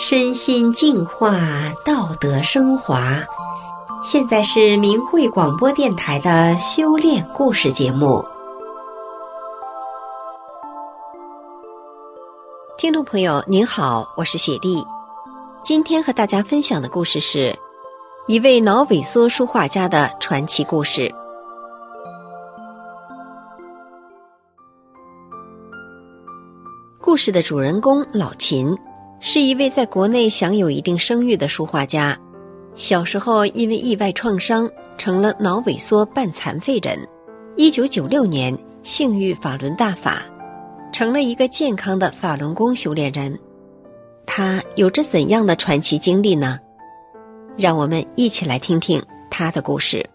身心净化，道德升华。现在是明慧广播电台的修炼故事节目。听众朋友，您好，我是雪莉。今天和大家分享的故事是一位脑萎缩书画家的传奇故事。故事的主人公老秦。是一位在国内享有一定声誉的书画家，小时候因为意外创伤成了脑萎缩半残废人。一九九六年，幸遇法轮大法，成了一个健康的法轮功修炼人。他有着怎样的传奇经历呢？让我们一起来听听他的故事。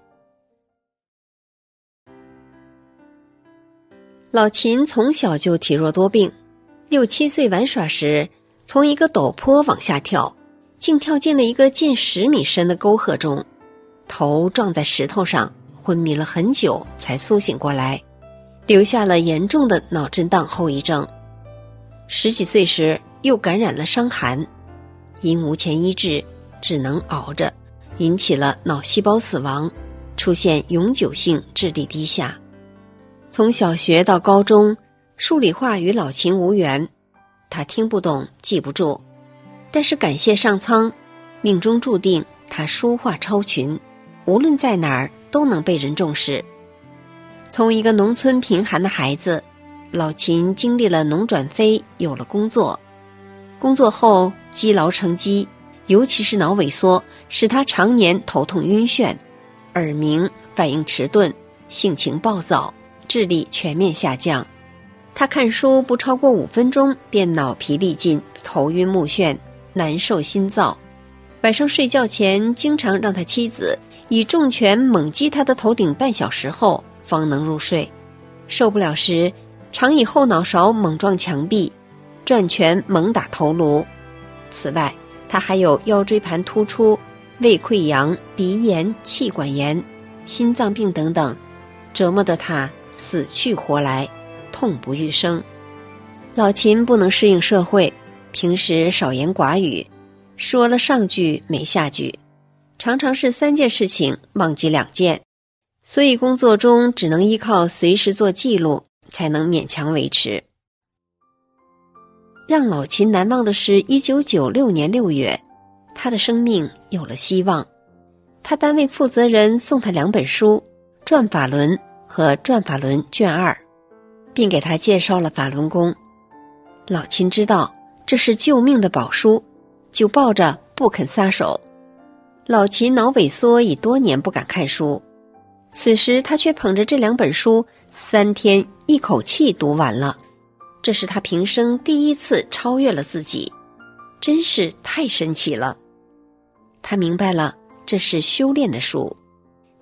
老秦从小就体弱多病，六七岁玩耍时，从一个陡坡往下跳，竟跳进了一个近十米深的沟壑中，头撞在石头上，昏迷了很久才苏醒过来，留下了严重的脑震荡后遗症。十几岁时又感染了伤寒，因无钱医治，只能熬着，引起了脑细胞死亡，出现永久性智力低下。从小学到高中，数理化与老秦无缘。他听不懂，记不住，但是感谢上苍，命中注定他书画超群，无论在哪儿都能被人重视。从一个农村贫寒的孩子，老秦经历了农转非，有了工作。工作后积劳成疾，尤其是脑萎缩，使他常年头痛晕眩、耳鸣、反应迟钝、性情暴躁、智力全面下降。他看书不超过五分钟，便脑疲力尽、头晕目眩、难受心燥。晚上睡觉前，经常让他妻子以重拳猛击他的头顶半小时后，方能入睡。受不了时，常以后脑勺猛撞墙壁，转拳猛打头颅。此外，他还有腰椎盘突出、胃溃疡、鼻炎、气管炎、心脏病等等，折磨得他死去活来。痛不欲生，老秦不能适应社会，平时少言寡语，说了上句没下句，常常是三件事情忘记两件，所以工作中只能依靠随时做记录，才能勉强维持。让老秦难忘的是，一九九六年六月，他的生命有了希望。他单位负责人送他两本书，《转法轮》和《转法轮卷二》。并给他介绍了法轮功。老秦知道这是救命的宝书，就抱着不肯撒手。老秦脑萎缩已多年不敢看书，此时他却捧着这两本书，三天一口气读完了。这是他平生第一次超越了自己，真是太神奇了。他明白了，这是修炼的书，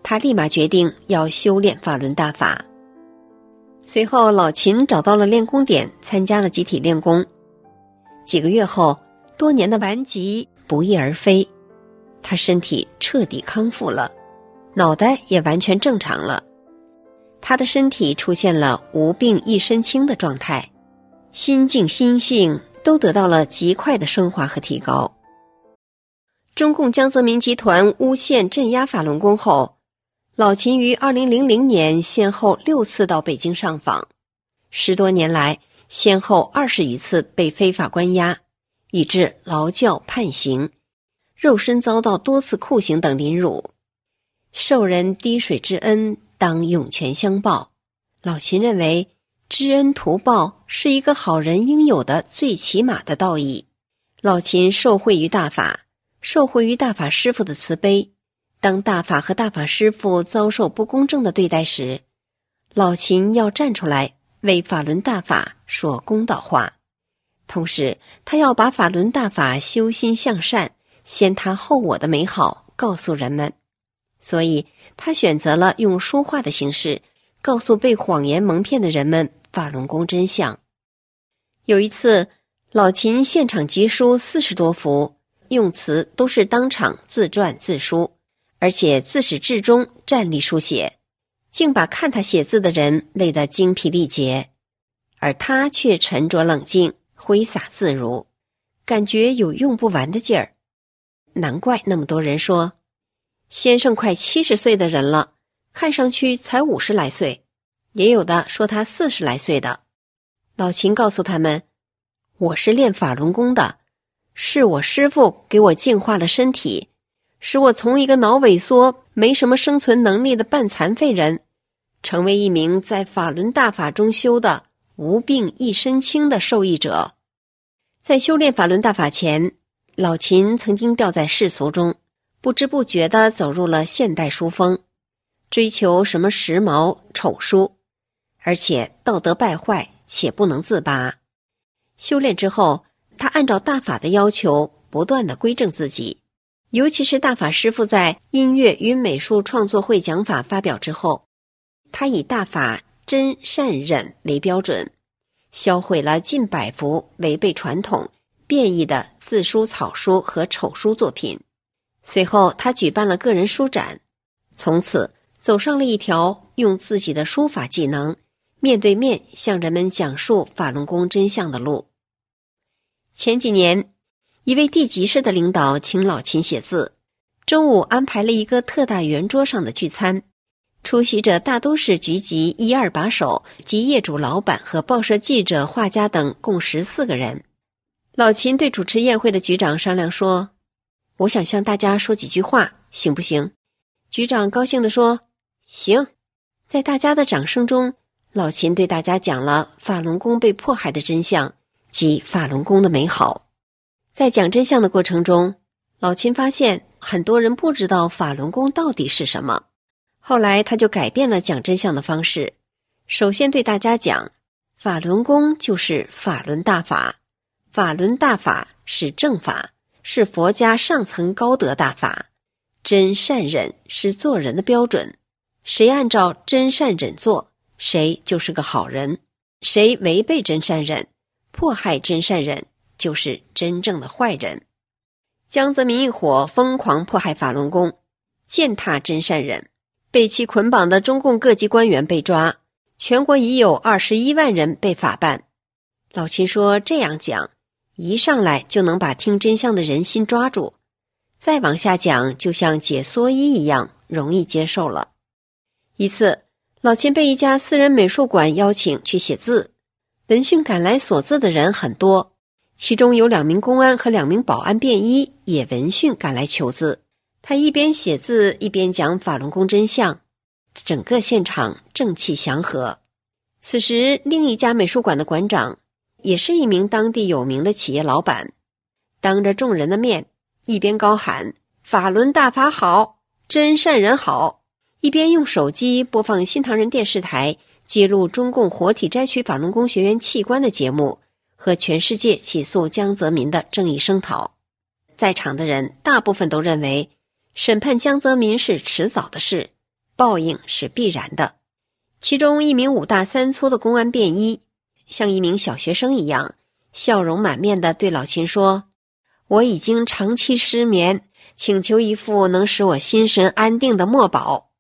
他立马决定要修炼法轮大法。随后，老秦找到了练功点，参加了集体练功。几个月后，多年的顽疾不翼而飞，他身体彻底康复了，脑袋也完全正常了。他的身体出现了无病一身轻的状态，心境、心性都得到了极快的升华和提高。中共江泽民集团诬陷镇压法轮功后。老秦于二零零零年先后六次到北京上访，十多年来先后二十余次被非法关押，以致劳教判刑，肉身遭到多次酷刑等凌辱。受人滴水之恩，当涌泉相报。老秦认为，知恩图报是一个好人应有的最起码的道义。老秦受惠于大法，受惠于大法师父的慈悲。当大法和大法师父遭受不公正的对待时，老秦要站出来为法轮大法说公道话。同时，他要把法轮大法修心向善、先他后我的美好告诉人们。所以，他选择了用书画的形式告诉被谎言蒙骗的人们法轮功真相。有一次，老秦现场集书四十多幅，用词都是当场自传自书。而且自始至终站立书写，竟把看他写字的人累得精疲力竭，而他却沉着冷静、挥洒自如。感觉有用不完的劲儿。难怪那么多人说，先生快七十岁的人了，看上去才五十来岁，也有的说他四十来岁的。老秦告诉他们：“我是练法轮功的，是我师父给我净化了身体，使我从一个脑萎缩、没什么生存能力的半残废人，成为一名在法轮大法中修的无病一身轻的受益者。”在修炼法轮大法前，老秦曾经掉在世俗中，不知不觉地走入了现代书风，追求什么时髦丑书，而且道德败坏且不能自拔。修炼之后，他按照大法的要求，不断地归正自己。尤其是大法师父在音乐与美术创作会讲法发表之后，他以大法真善忍为标准。销毁了近百幅违背传统、变异的字书、草书和丑书作品。随后，他举办了个人书展，从此走上了一条用自己的书法技能，面对面向人们讲述法轮功真相的路。前几年，一位地级市的领导请老秦写字，中午安排了一个特大圆桌上的聚餐。出席者大都是局级一二把手及业主、老板和报社记者、画家等，共十四个人。老秦对主持宴会的局长商量说：“我想向大家说几句话，行不行？”局长高兴地说：“行。”在大家的掌声中，老秦对大家讲了法轮功被迫害的真相及法轮功的美好。在讲真相的过程中，老秦发现很多人不知道法轮功到底是什么。后来，他就改变了讲真相的方式。首先对大家讲，法轮功就是法轮大法，法轮大法是正法，是佛家上层高德大法。真善忍是做人的标准，谁按照真善忍做，谁就是个好人；谁违背真善忍，迫害真善忍，就是真正的坏人。江泽民一伙疯狂迫害法轮功，践踏真善人。被其捆绑的中共各级官员被抓，全国已有二十一万人被法办。老秦说：“这样讲，一上来就能把听真相的人心抓住，再往下讲，就像解蓑衣一样容易接受了。”一次，老秦被一家私人美术馆邀请去写字，闻讯赶来索字的人很多，其中有两名公安和两名保安便衣也闻讯赶来求字。他一边写字一边讲法轮功真相，整个现场正气祥和。此时，另一家美术馆的馆长也是一名当地有名的企业老板，当着众人的面，一边高喊“法轮大法好，真善人好”，一边用手机播放新唐人电视台揭露中共活体摘取法轮功学员器官的节目和全世界起诉江泽民的正义声讨。在场的人大部分都认为。审判江泽民是迟早的事，报应是必然的。其中一名五大三粗的公安便衣，像一名小学生一样，笑容满面地对老秦说：“我已经长期失眠，请求一副能使我心神安定的墨宝。”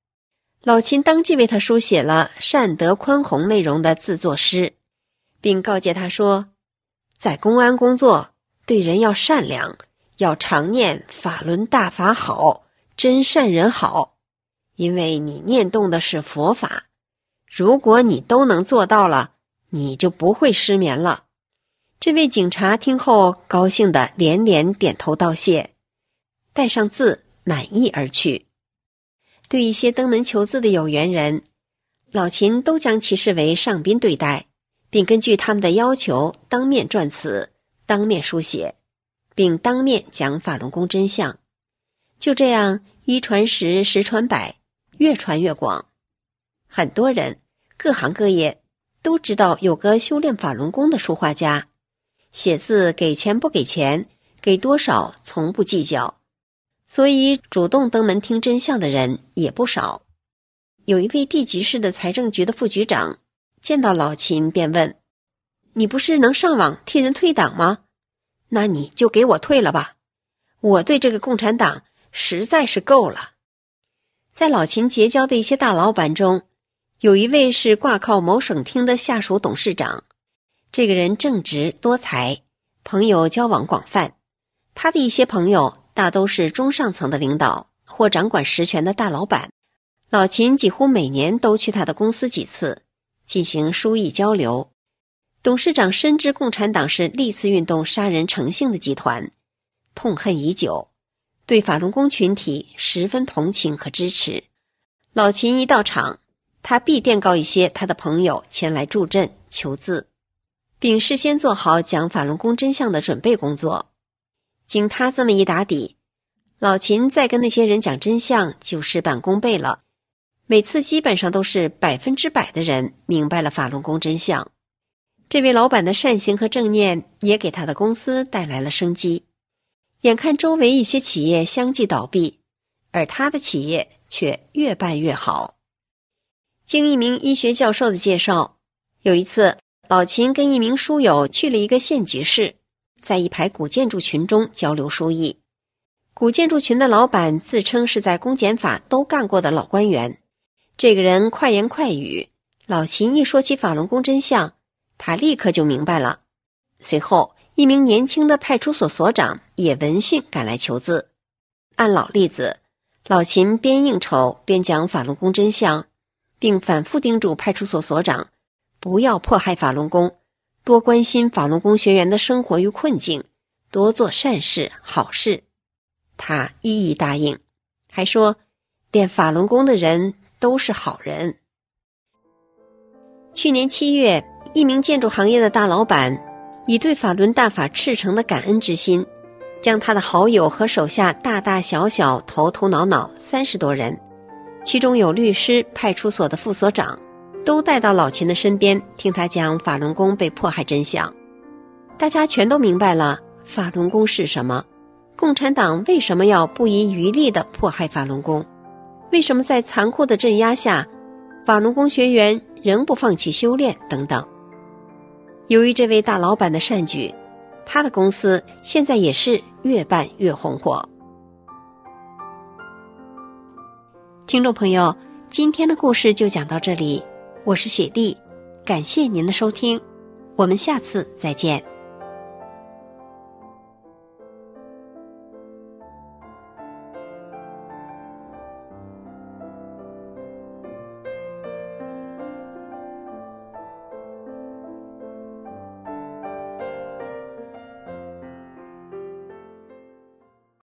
老秦当即为他书写了善德宽宏内容的自作诗，并告诫他说：“在公安工作，对人要善良。”要常念法轮大法好，真善人好，因为你念动的是佛法。如果你都能做到了，你就不会失眠了。这位警察听后高兴地连连点头道谢，带上字满意而去。对一些登门求字的有缘人，老秦都将其视为上宾对待，并根据他们的要求当面撰词，当面书写。并当面讲法轮功真相，就这样一传十，十传百，越传越广。很多人，各行各业都知道有个修炼法轮功的书画家，写字给钱不给钱，给多少从不计较，所以主动登门听真相的人也不少。有一位地级市的财政局的副局长见到老秦，便问：“你不是能上网替人退党吗？”那你就给我退了吧，我对这个共产党实在是够了。在老秦结交的一些大老板中，有一位是挂靠某省厅的下属董事长，这个人正直多才，朋友交往广泛。他的一些朋友大都是中上层的领导或掌管实权的大老板。老秦几乎每年都去他的公司几次，进行书艺交流。董事长深知共产党是历次运动杀人成性的集团，痛恨已久，对法轮功群体十分同情和支持。老秦一到场，他必电告一些他的朋友前来助阵求字，并事先做好讲法轮功真相的准备工作。经他这么一打底，老秦再跟那些人讲真相就事半功倍了。每次基本上都是百分之百的人明白了法轮功真相。这位老板的善行和正念也给他的公司带来了生机。眼看周围一些企业相继倒闭，而他的企业却越办越好。经一名医学教授的介绍，有一次老秦跟一名书友去了一个县级市，在一排古建筑群中交流书艺。古建筑群的老板自称是在公检法都干过的老官员。这个人快言快语，老秦一说起法轮功真相，他立刻就明白了。随后，一名年轻的派出所所长也闻讯赶来求字。按老例子，老秦边应酬边讲法轮功真相，并反复叮嘱派出所所长不要迫害法轮功，多关心法轮功学员的生活与困境，多做善事好事。他一一答应，还说练法轮功的人。都是好人。去年七月，一名建筑行业的大老板以对法轮大法赤诚的感恩之心，将他的好友和手下大大小小、头头脑脑三十多人，其中有律师、派出所的副所长，都带到老秦的身边，听他讲法轮功被迫害真相。大家全都明白了法轮功是什么，共产党为什么要不遗余力地迫害法轮功。为什么在残酷的镇压下，法轮功学员仍不放弃修炼？等等。由于这位大老板的善举，他的公司现在也是越办越红火。听众朋友，今天的故事就讲到这里，我是雪弟，感谢您的收听，我们下次再见。